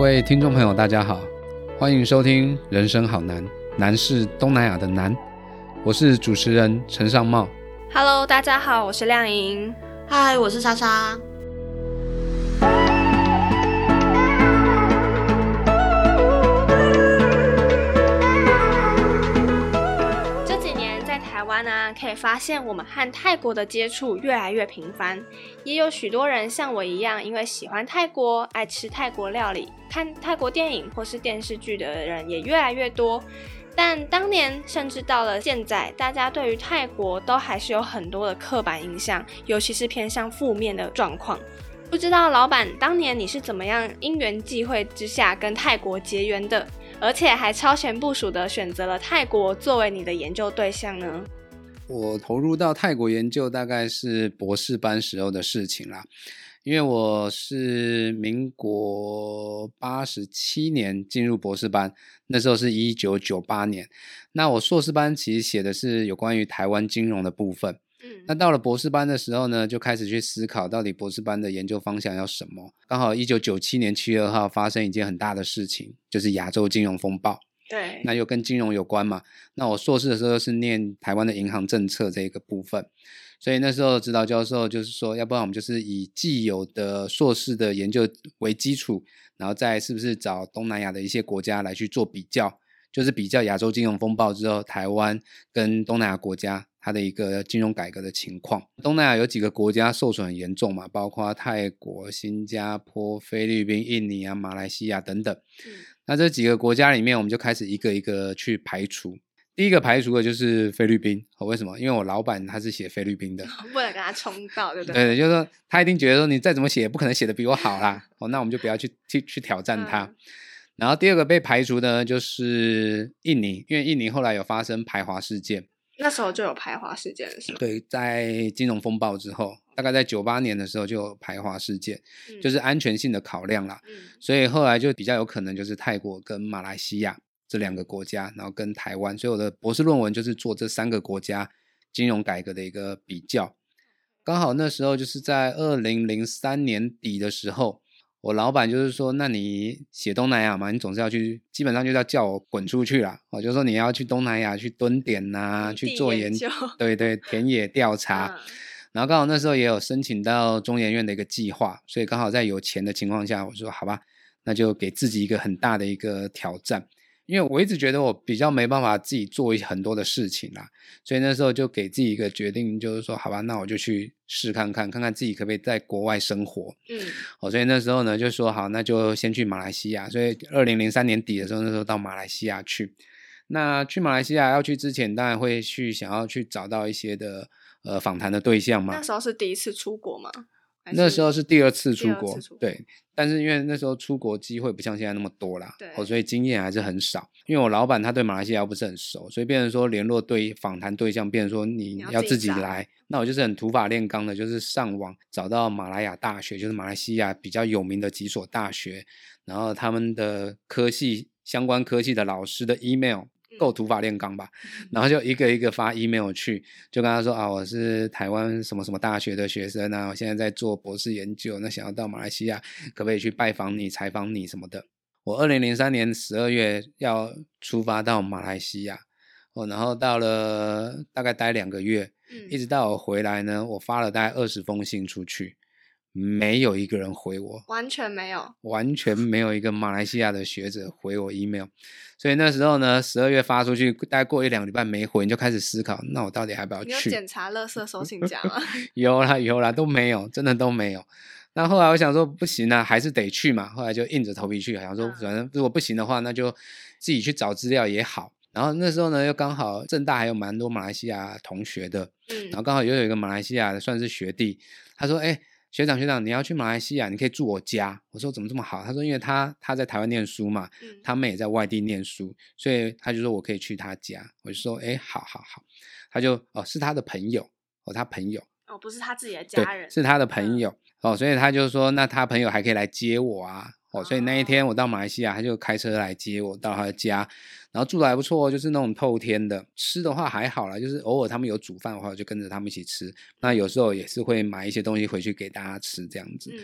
各位听众朋友，大家好，欢迎收听《人生好难》，难是东南亚的难。我是主持人陈尚茂。Hello，大家好，我是亮莹。嗨，我是莎莎。呢、可以发现我们和泰国的接触越来越频繁，也有许多人像我一样，因为喜欢泰国、爱吃泰国料理、看泰国电影或是电视剧的人也越来越多。但当年甚至到了现在，大家对于泰国都还是有很多的刻板印象，尤其是偏向负面的状况。不知道老板当年你是怎么样因缘际会之下跟泰国结缘的，而且还超前部署的选择了泰国作为你的研究对象呢？我投入到泰国研究大概是博士班时候的事情啦，因为我是民国八十七年进入博士班，那时候是一九九八年。那我硕士班其实写的是有关于台湾金融的部分。嗯那到了博士班的时候呢，就开始去思考到底博士班的研究方向要什么。刚好一九九七年七月二号发生一件很大的事情，就是亚洲金融风暴。对，那又跟金融有关嘛。那我硕士的时候是念台湾的银行政策这个部分，所以那时候指导教授就是说，要不然我们就是以既有的硕士的研究为基础，然后再是不是找东南亚的一些国家来去做比较，就是比较亚洲金融风暴之后，台湾跟东南亚国家它的一个金融改革的情况。东南亚有几个国家受损很严重嘛，包括泰国、新加坡、菲律宾、印尼啊、马来西亚等等。嗯那这几个国家里面，我们就开始一个一个去排除。第一个排除的就是菲律宾，哦，为什么？因为我老板他是写菲律宾的，为了跟他冲到，对不对？对，就是说他一定觉得说你再怎么写，也不可能写的比我好啦，哦，那我们就不要去去去挑战他。嗯然后第二个被排除的呢，就是印尼，因为印尼后来有发生排华事件，那时候就有排华事件了，是吗？对，在金融风暴之后，大概在九八年的时候就有排华事件，嗯就是安全性的考量啦。嗯所以后来就比较有可能就是泰国跟马来西亚这两个国家，然后跟台湾，所以我的博士论文就是做这三个国家金融改革的一个比较。刚好那时候就是在二零零三年底的时候，我老板就是说，那你写东南亚嘛，你总是要去，基本上就是要叫我滚出去啦。我，就说你要去东南亚去蹲点呐、去做研研究对对，田野调查。嗯然后刚好那时候也有申请到中研院的一个计划，所以刚好在有钱的情况下，我说好吧，那就给自己一个很大的一个挑战，因为我一直觉得我比较没办法自己做很多的事情啦，所以那时候就给自己一个决定，就是说好吧，那我就去试看看，看看自己可不可以在国外生活。嗯哦，所以那时候呢就说好，那就先去马来西亚。所以二零零三年底的时候，那时候到马来西亚去。那去马来西亚要去之前，当然会去想要去找到一些的呃访谈的对象吗那。时候是第一次出国吗？那时候是第二次出国对，但是因为那时候出国机会不像现在那么多啦，对哦，所以经验还是很少。因为我老板他对马来西亚不是很熟，所以变成说联络对访谈对象，变成说你你要自己来。那我就是很土法炼钢的，就是上网找到马来亚大学，就是马来西亚比较有名的几所大学，然后他们的科系相关科系的老师的 email。够土法炼钢吧，然后就一个一个发 email 去，就跟他说啊，我是台湾什么什么大学的学生啊，我现在在做博士研究，那想要到马来西亚，可不可以去拜访你、采访你什么的？我二零零三年十二月要出发到马来西亚，哦，然后到了大概待两个月，嗯。一直到我回来呢，我发了大概二十封信出去，没有一个人回我，完全没有。完全没有一个马来西亚的学者回我 email，所以那时候呢，十二月发出去，大概过一两个礼拜没回，你就开始思考，那我到底要不要你有去？检查垃圾收信夹吗？有啦有啦，都没有，真的都没有。那后来我想说不行啊，还是得去嘛。后来就硬着头皮去，想说嗯反正如果不行的话，那就自己去找资料也好。然后那时候呢，又刚好正大还有蛮多马来西亚同学的，然后嗯刚好又有一个马来西亚的算是学弟，他说：“哎、学长学长，你要去马来西亚，你可以住我家。”我说：“怎么这么好？”他说：“因为他他在台湾念书嘛，嗯他们也在外地念书，所以他就说我可以去他家。”我就说：“哎、好好好。”他就哦是他的朋友哦，他朋友哦，不是他自己的家人，是他的朋嗯友、哦，所以他就说那他朋友还可以来接我啊。哦，所以那一天我到马来西亚，他就开车来接我到他的家，然后住的还不错，就是那种透天的。吃的话还好啦，就是偶尔他们有煮饭的话，我就跟着他们一起吃。那有时候也是会买一些东西回去给大家吃这样子。嗯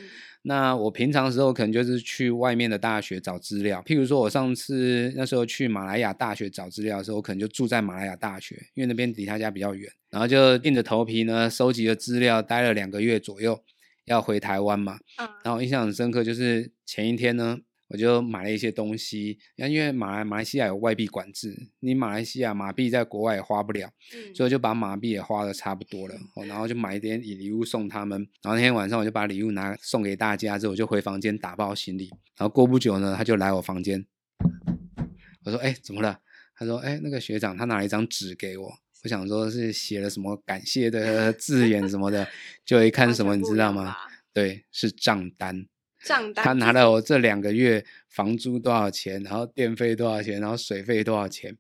那我平常时候可能就是去外面的大学找资料，譬如说我上次那时候去马来亚大学找资料的时候，我可能就住在马来亚大学，因为那边离他家比较远，然后就硬着头皮呢收集了资料，待了两个月左右，要回台湾嘛。嗯然后印象很深刻，就是前一天呢，我就买了一些东西，那因为马来马来西亚有外币管制，你马来西亚马币在国外也花不了，嗯所以就把马币也花的差不多了，哦，然后就买一点礼物送他们。然后那天晚上我就把礼物拿送给大家之后，我就回房间打包行李。然后过不久呢，他就来我房间，我说：“哎，怎么了？”他说：“哎，那个学长他拿了一张纸给我，我想说是写了什么感谢的字眼什么的，就一看什么，你知道吗？对，是账单。账单他拿了我这两个月房租多少钱，然后电费多少钱，然后水费多少钱，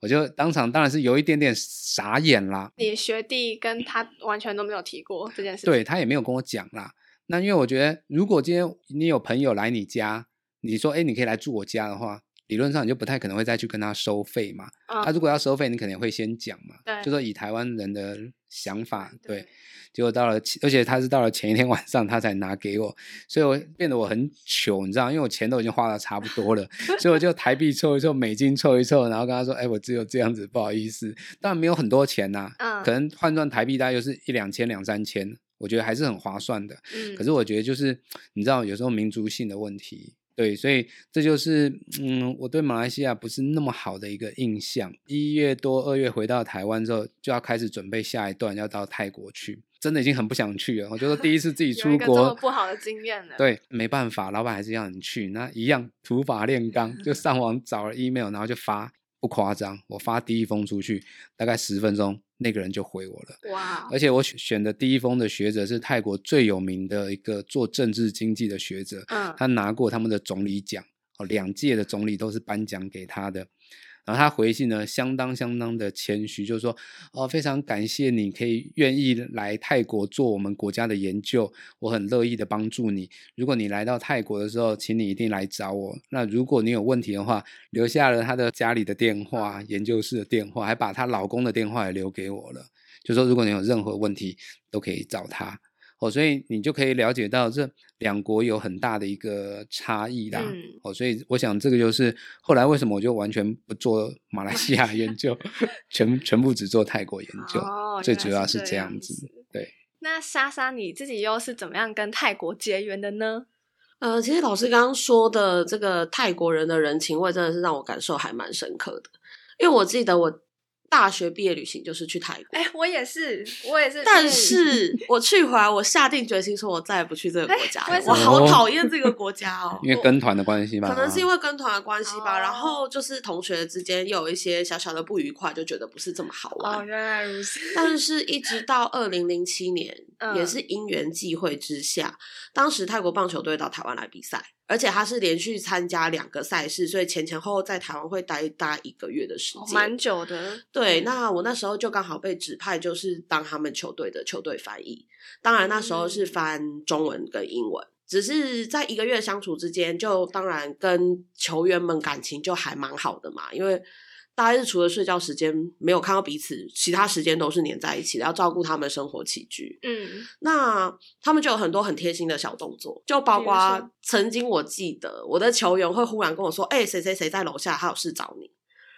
我就当场当然是有一点点傻眼啦。你学弟跟他完全都没有提过这件事。对他也没有跟我讲啦。那因为我觉得，如果今天你有朋友来你家，你说哎，你可以来住我家的话，理论上你就不太可能会再去跟他收费嘛。嗯，他如果要收费，你肯定会先讲嘛。对就说以台湾人的想法，对。对结果到了，而且他是到了前一天晚上他才拿给我，所以我变得我很糗，你知道，因为我钱都已经花的差不多了，所以我就台币凑一凑，美金凑一凑，然后跟他说：“哎，我只有这样子，不好意思。”当然没有很多钱呐、嗯可能换算台币大概就是一两千、两三千，我觉得还是很划算的。嗯，可是我觉得就是你知道，有时候民族性的问题，对，所以这就是嗯，我对马来西亚不是那么好的一个印象。一月多、二月回到台湾之后，就要开始准备下一段要到泰国去，真的已经很不想去了。我觉得第一次自己 出国么，不好的经验了。，对，没办法，老板还是要你去，那一样土法炼钢，就上网找了 email，然后就发，不夸张，我发第一封出去，大概十分钟，那个人就回我了。哇，而且我选选的第一封的学者是泰国最有名的一个做政治经济的学者，嗯他拿过他们的总理奖，哦，两届的总理都是颁奖给他的。然后他回信呢，相当相当的谦虚，就是说，哦，非常感谢你可以愿意来泰国做我们国家的研究，我很乐意的帮助你。如果你来到泰国的时候，请你一定来找我。那如果你有问题的话，留下了他的家里的电话、研究室的电话，还把她老公的电话也留给我了。就说如果你有任何问题，都可以找他。哦，所以你就可以了解到这两国有很大的一个差异啦。嗯哦，所以我想这个就是后来为什么我就完全不做马来西亚研究，全全部只做泰国研究，哦最主要是这样子样子。对，那莎莎你自己又是怎么样跟泰国结缘的呢？呃，其实老师刚刚说的这个泰国人的人情味，真的是让我感受还蛮深刻的。因为我记得我大学毕业旅行就是去泰国，哎、我也是，我也是，但是我去回来，我下定决心说，我再也不去这个国家我好讨厌这个国家哦，因为跟团的关系吧，可能是因为为跟团的关系吧，哦然后就是同学之间又有一些小小的不愉快，就觉得不是这么好玩。哦，原来如此。但是，一直到二零零七年，嗯也是因缘际会之下，当时泰国棒球队到台湾来比赛，而且他是连续参加两个赛事，所以前前后后在台湾会待大一个月的时间，哦蛮久的，对，那我那时候就刚好被指派，就是当他们球队的球队翻译。当然那时候是嗯翻中文跟英文，只是在一个月相处之间，就当然跟球员们感情就还蛮好的嘛，因为。大概是除了睡觉时间没有看到彼此，其他时间都是黏在一起的，要照顾他们生活起居。嗯，那他们就有很多很贴心的小动作，就包括曾经我记得我的球员会忽然跟我说：“哎、谁谁谁在楼下，他有事找你。”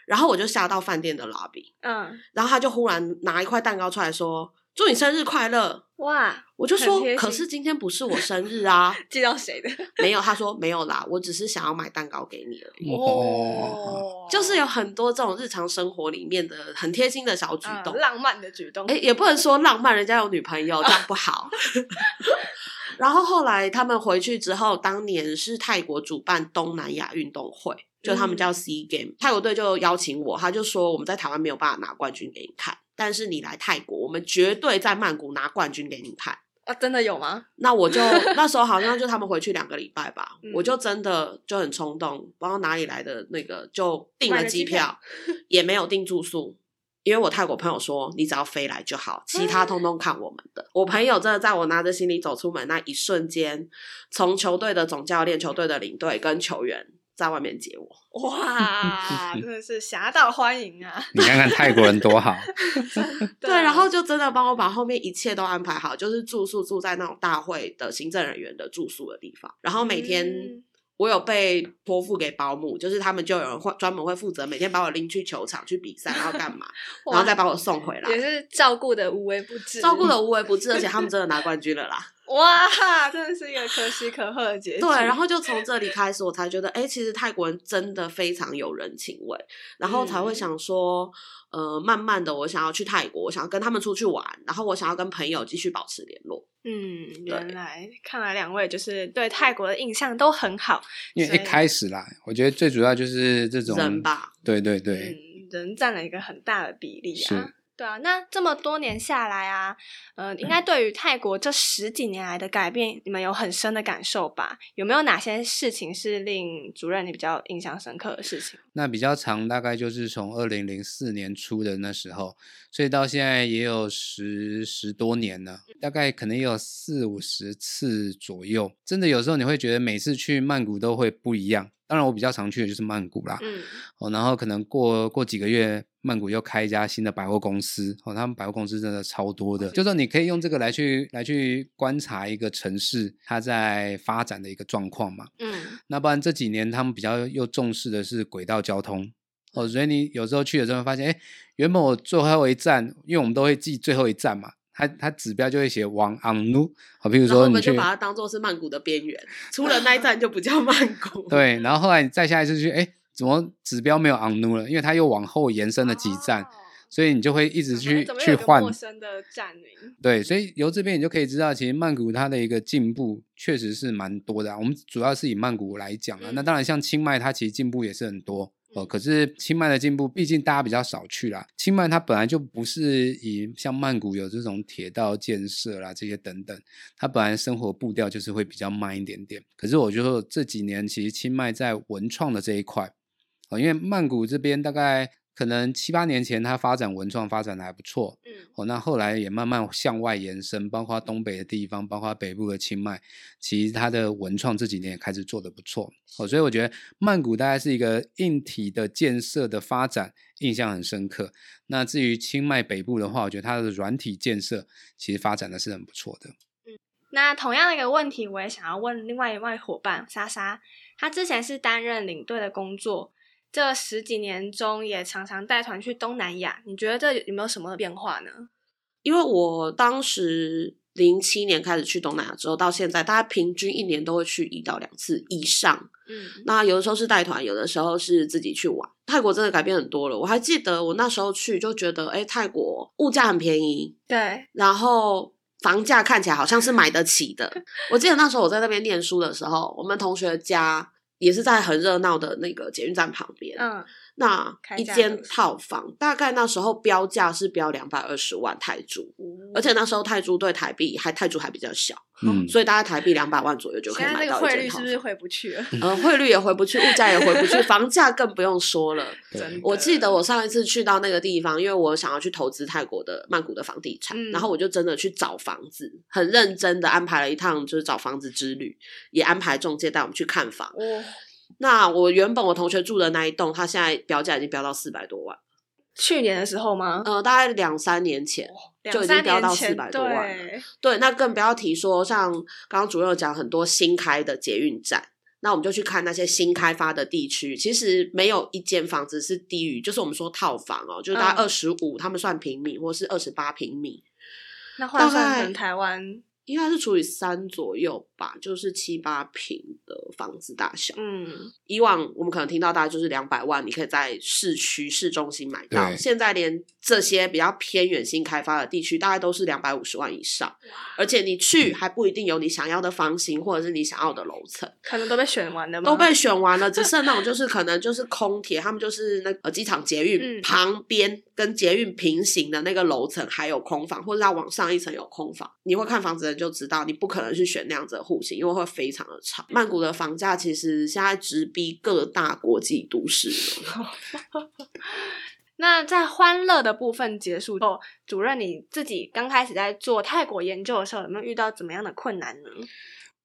然后我就下到饭店的 lobby，嗯，然后他就忽然拿一块蛋糕出来说：“祝你生日快乐。哇，”我就说很贴：“心可是今天不是我生日啊。寄到谁的？”没有，他说没有啦，我只是想要买蛋糕给你而已。哦，就是有很多这种日常生活里面的很贴心的小举动。嗯浪漫的举动。哎、也不能说浪漫，人家有女朋友，这样不好。然后后来他们回去之后，当年是泰国主办东南亚运动会，就他们叫 Sea Game，、泰国队就邀请我，他就说我们在台湾没有办法拿冠军给你看，但是你来泰国，我们绝对在曼谷拿冠军给你看。啊，真的有吗？那我就 那时候好像就他们回去两个礼拜吧，嗯我就真的就很冲动，不知道哪里来的那个就订了机票，也没有订住宿，因为我泰国朋友说，你只要飞来就好，其他通通看我们的。我朋友真的在我拿着行李走出门那一瞬间，从球队的总教练、球队的领队跟球员在外面接我。哇，真的是侠盗欢迎啊！你看看泰国人多好，对，然后就真的帮我把后面一切都安排好，就是住宿住在那种大会的行政人员的住宿的地方，然后每天。嗯我有被托付给保姆，就是他们就有人会专门会负责每天把我拎去球场去比赛，然后干嘛，然后再把我送回来，也是照顾的无微不至，照顾的无微不至，而且他们真的拿冠军了啦。哇，真的是一个可喜可贺的结局。对，然后就从这里开始，我才觉得，哎、其实泰国人真的非常有人情味，然后才会嗯想说，呃，慢慢的，我想要去泰国，我想要跟他们出去玩，然后我想要跟朋友继续保持联络。嗯，原来看来两位就是对泰国的印象都很好，因为一开始啦，我觉得最主要就是这种人吧，对对对，嗯，人占了一个很大的比例啊是。对啊，那这么多年下来啊，呃，应该对于泰国这十几年来的改变，你们有很深的感受吧？有没有哪些事情是令主任你比较印象深刻的事情？那比较长，大概就是从二零零四年初的那时候，所以到现在也有十十多年了，大概可能也有四五十次左右。真的有时候你会觉得每次去曼谷都会不一样。当然，我比较常去的就是曼谷啦。嗯哦，然后可能过过几个月，曼谷又开一家新的百货公司。哦，他们百货公司真的超多的，就说你可以用这个来去来去观察一个城市它在发展的一个状况嘛。嗯那不然这几年他们比较又重视的是轨道交通哦，所以你有时候去了之后发现，哎，原本我最后一站，因为我们都会记最后一站嘛，它它指标就会写往昂努，好，比如说你去们就把它当做是曼谷的边缘，出了那一站就不叫曼谷。对，然后后来你再下一次去，哎，怎么指标没有昂努了？因为它又往后延伸了几站，哦所以你就会一直去去换陌生的站名？对，所以由这边你就可以知道，其实曼谷它的一个进步确实是蛮多的、啊。我们主要是以曼谷来讲啊，那嗯当然像清迈，它其实进步也是很多哦。嗯可是清迈的进步，毕竟大家比较少去啦。清迈它本来就不是以像曼谷有这种铁道建设啦这些等等，它本来生活步调就是会比较慢一点点。可是我觉得这几年其实清迈在文创的这一块，哦，因为曼谷这边大概可能七八年前它发展文创发展的还不错，嗯哦，那后来也慢慢向外延伸，包括东北的地方，包括北部的清迈，其实它的文创这几年也开始做的不错。哦，所以我觉得曼谷大概是一个硬体的建设的发展印象很深刻。那至于清迈北部的话，我觉得它的软体建设其实发展的是很不错的。那同样的一个问题，我也想要问另外一位伙伴莎莎，她之前是担任领队的工作，这十几年中也常常带团去东南亚，你觉得这有没有什么变化呢？因为我当时零七年开始去东南亚之后，到现在大概平均一年都会去一到两次以上。嗯那有的时候是带团，有的时候是自己去玩。泰国真的改变很多了。我还记得我那时候去就觉得，哎，泰国物价很便宜，对，然后房价看起来好像是买得起的。我记得那时候我在那边念书的时候，我们同学家也是在很热闹的那个捷运站旁边。那一间套房大概那时候标价是标两百二十万泰铢，而且那时候泰铢对台币还泰铢还比较小，嗯，所以大概台币两百万左右就可以买那个汇率到一间套房。是不是回不去了？呃，汇率也回不去，物价也回不去，房价更不用说了。对真的我记得我上一次去到那个地方，因为我想要去投资泰国的曼谷的房地产，嗯然后我就真的去找房子，很认真的安排了一趟就是找房子之旅，也安排中介带我们去看房。哦，那我原本我同学住的那一栋，它现在标价已经飙到四百多万，去年的时候吗？呃，大概两三年前。就已经飙到年前400多万了对，对，那更不要提说像刚刚主任讲很多新开的捷运站，那我们就去看那些新开发的地区，其实没有一间房子是低于，就是我们说套房哦，就是大概嗯二十五，他们算平米或是二十八平米，那换算成台湾，应该是除以三左右吧，就是七八平的房子大小。嗯，以往我们可能听到大概就是两百万，你可以在市区市中心买到，现在连这些比较偏远新开发的地区，大概都是两百五十万以上，而且你去还不一定有你想要的房型或者是你想要的楼层。可能都被选完了吗？都被选完了，只剩那种就是可能就是空铁，他们就是那个呃机场捷运嗯旁边跟捷运平行的那个楼层还有空房，或者它往上一层有空房。你会看房子的人就知道，你不可能去选那样子的户型，因为会非常的长。曼谷的房价其实现在直逼各大国际都市。那在欢乐的部分结束后，主任你自己刚开始在做泰国研究的时候，有没有遇到怎么样的困难呢？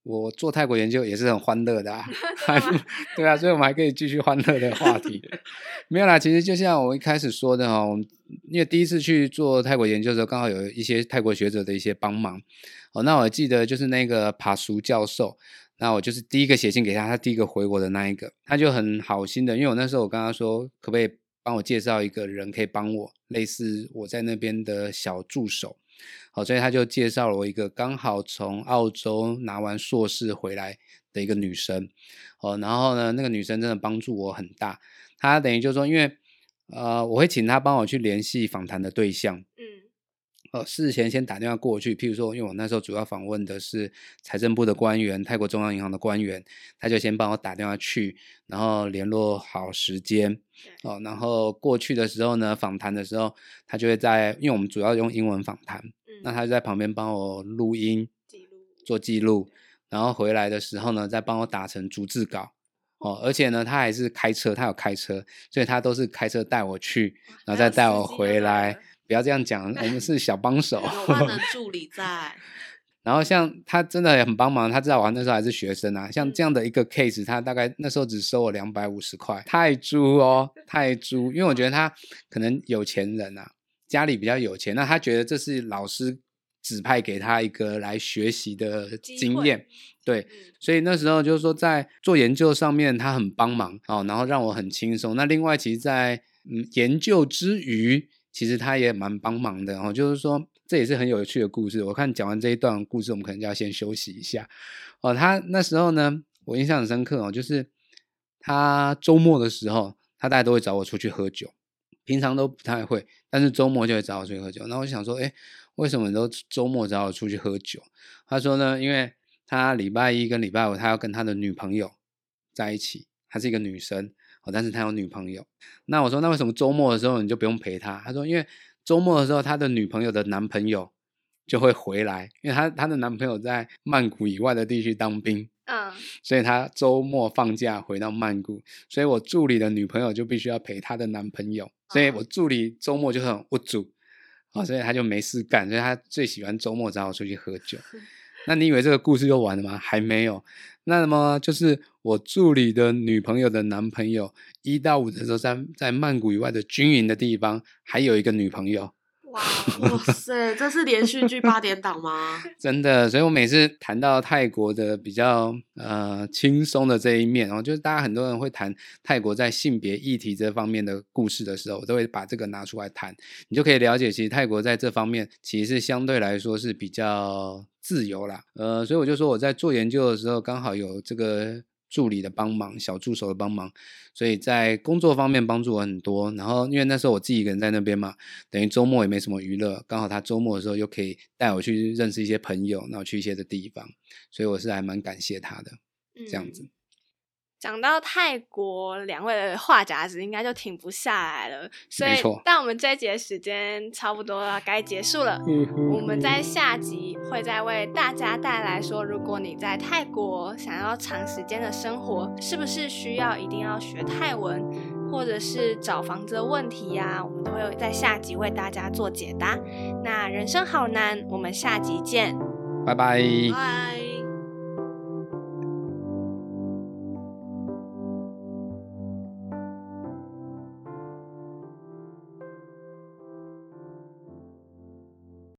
我做泰国研究也是很欢乐的啊 对啊，所以我们还可以继续欢乐的话题。没有啦，其实就像我一开始说的哈，我们因为第一次去做泰国研究的时候，刚好有一些泰国学者的一些帮忙。哦，那我记得就是那个帕苏教授，那我就是第一个写信给他，他第一个回我的那一个，他就很好心的，因为我那时候我跟他说，可不可以帮我介绍一个人可以帮我，类似我在那边的小助手。好，所以他就介绍了我一个刚好从澳洲拿完硕士回来的一个女生。哦，然后呢，那个女生真的帮助我很大。她等于就是说，因为呃，我会请她帮我去联系访谈的对象。嗯。呃，事前先打电话过去，譬如说，因为我那时候主要访问的是财政部的官员、泰国中央银行的官员，他就先帮我打电话去，然后联络好时间。哦，然后过去的时候呢，访谈的时候，他就会在，因为我们主要用英文访谈，那他就在旁边帮我录音、记录、做记录，然后回来的时候呢，再帮我打成逐字稿。哦，而且呢，他还是开车，他有开车，所以他都是开车带我去，然后再带我回来。不要这样讲，我们是小帮手。有万能助理在。然后像他真的也很帮忙，他知道我那时候还是学生啊。像这样的一个 case，他大概那时候只收我两百五十块，泰铢哦，泰铢！因为我觉得他可能有钱人啊，家里比较有钱，那他觉得这是老师指派给他一个来学习的经验，对，所以那时候就是说在做研究上面他很帮忙哦，然后让我很轻松。那另外其实，在嗯研究之余。其实他也蛮帮忙的哦，就是说这也是很有趣的故事。我看讲完这一段故事，我们可能就要先休息一下哦。他那时候呢，我印象很深刻哦，就是他周末的时候，他大家都会找我出去喝酒，平常都不太会，但是周末就会找我出去喝酒。那我想说，哎，为什么都周末找我出去喝酒？他说呢，因为他礼拜一跟礼拜五他要跟他的女朋友在一起，她是一个女生。哦，但是他有女朋友。那我说，那为什么周末的时候你就不用陪他？他说，因为周末的时候他的女朋友的男朋友就会回来，因为他他的男朋友在曼谷以外的地区当兵，嗯，所以他周末放假回到曼谷，所以我助理的女朋友就必须要陪他的男朋友，所以我助理周末就很无助，啊，所以他就没事干，所以他最喜欢周末找我出去喝酒。那你以为这个故事就完了吗？还没有。那么就是我助理的女朋友的男朋友，一到五的时候在在曼谷以外的军营的地方，还有一个女朋友。哇哇塞，这是连续剧八点档吗？真的，所以我每次谈到泰国的比较呃轻松的这一面，然后就是大家很多人会谈泰国在性别议题这方面的故事的时候，我都会把这个拿出来谈，你就可以了解，其实泰国在这方面其实相对来说是比较自由啦。呃，所以我就说我在做研究的时候，刚好有这个。助理的帮忙，小助手的帮忙，所以在工作方面帮助我很多。然后因为那时候我自己一个人在那边嘛，等于周末也没什么娱乐，刚好他周末的时候又可以带我去认识一些朋友，然后去一些的地方，所以我是还蛮感谢他的，这样子。讲到泰国，两位的话匣子应该就停不下来了。所以，但我们这一集的时间差不多要该结束了。我们在下集会再为大家带来说，如果你在泰国想要长时间的生活，是不是需要一定要学泰文，或者是找房子的问题呀？我们都会在下集为大家做解答。那人生好难，我们下集见，拜拜。拜。